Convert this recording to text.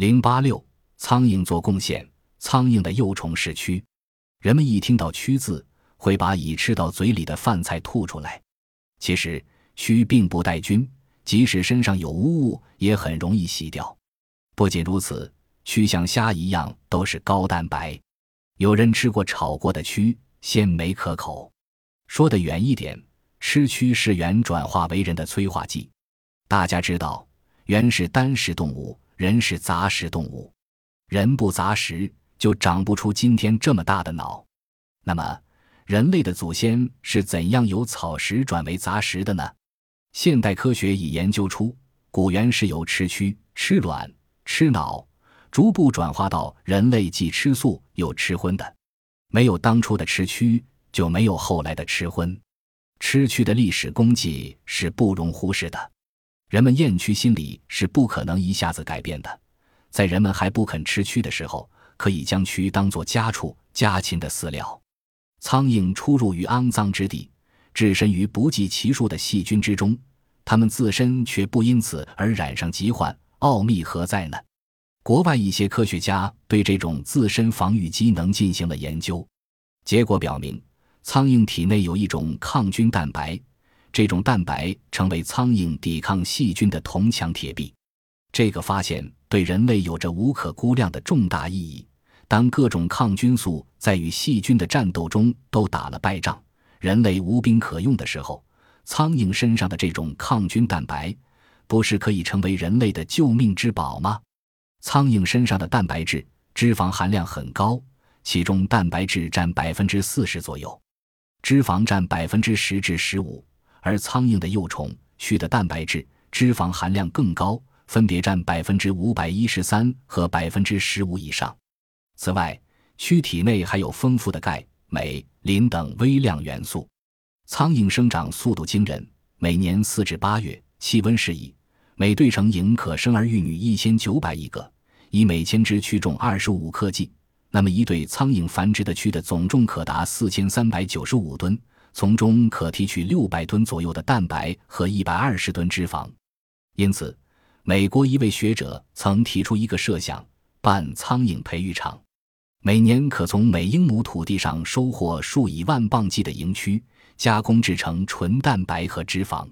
零八六，苍蝇做贡献。苍蝇的幼虫是蛆，人们一听到“蛆”字，会把已吃到嘴里的饭菜吐出来。其实，蛆并不带菌，即使身上有污物，也很容易洗掉。不仅如此，蛆像虾一样都是高蛋白。有人吃过炒过的蛆，鲜美可口。说得远一点，吃蛆是猿转化为人的催化剂。大家知道，猿是单食动物，人是杂食动物。人不杂食。就长不出今天这么大的脑。那么，人类的祖先是怎样由草食转为杂食的呢？现代科学已研究出，古猿是由吃蛆、吃卵、吃脑，逐步转化到人类既吃素又吃荤的。没有当初的吃蛆，就没有后来的吃荤。吃蛆的历史功绩是不容忽视的。人们厌蛆心理是不可能一下子改变的。在人们还不肯吃蛆的时候。可以将蛆当作家畜、家禽的饲料。苍蝇出入于肮脏之地，置身于不计其数的细菌之中，它们自身却不因此而染上疾患，奥秘何在呢？国外一些科学家对这种自身防御机能进行了研究，结果表明，苍蝇体内有一种抗菌蛋白，这种蛋白成为苍蝇抵抗细菌的铜墙铁壁。这个发现对人类有着无可估量的重大意义。当各种抗菌素在与细菌的战斗中都打了败仗，人类无兵可用的时候，苍蝇身上的这种抗菌蛋白，不是可以成为人类的救命之宝吗？苍蝇身上的蛋白质脂肪含量很高，其中蛋白质占百分之四十左右，脂肪占百分之十至十五，而苍蝇的幼虫蛆的蛋白质脂肪含量更高，分别占百分之五百一十三和百分之十五以上。此外，蛆体内还有丰富的钙、镁、磷等微量元素。苍蝇生长速度惊人，每年四至八月，气温适宜，每对成蝇可生儿育女一千九百亿个，以每千只蛆重二十五克计，那么一对苍蝇繁殖的蛆的总重可达四千三百九十五吨，从中可提取六百吨左右的蛋白和一百二十吨脂肪。因此，美国一位学者曾提出一个设想：办苍蝇培育场。每年可从每英亩土地上收获数以万磅计的蝇蛆，加工制成纯蛋白和脂肪。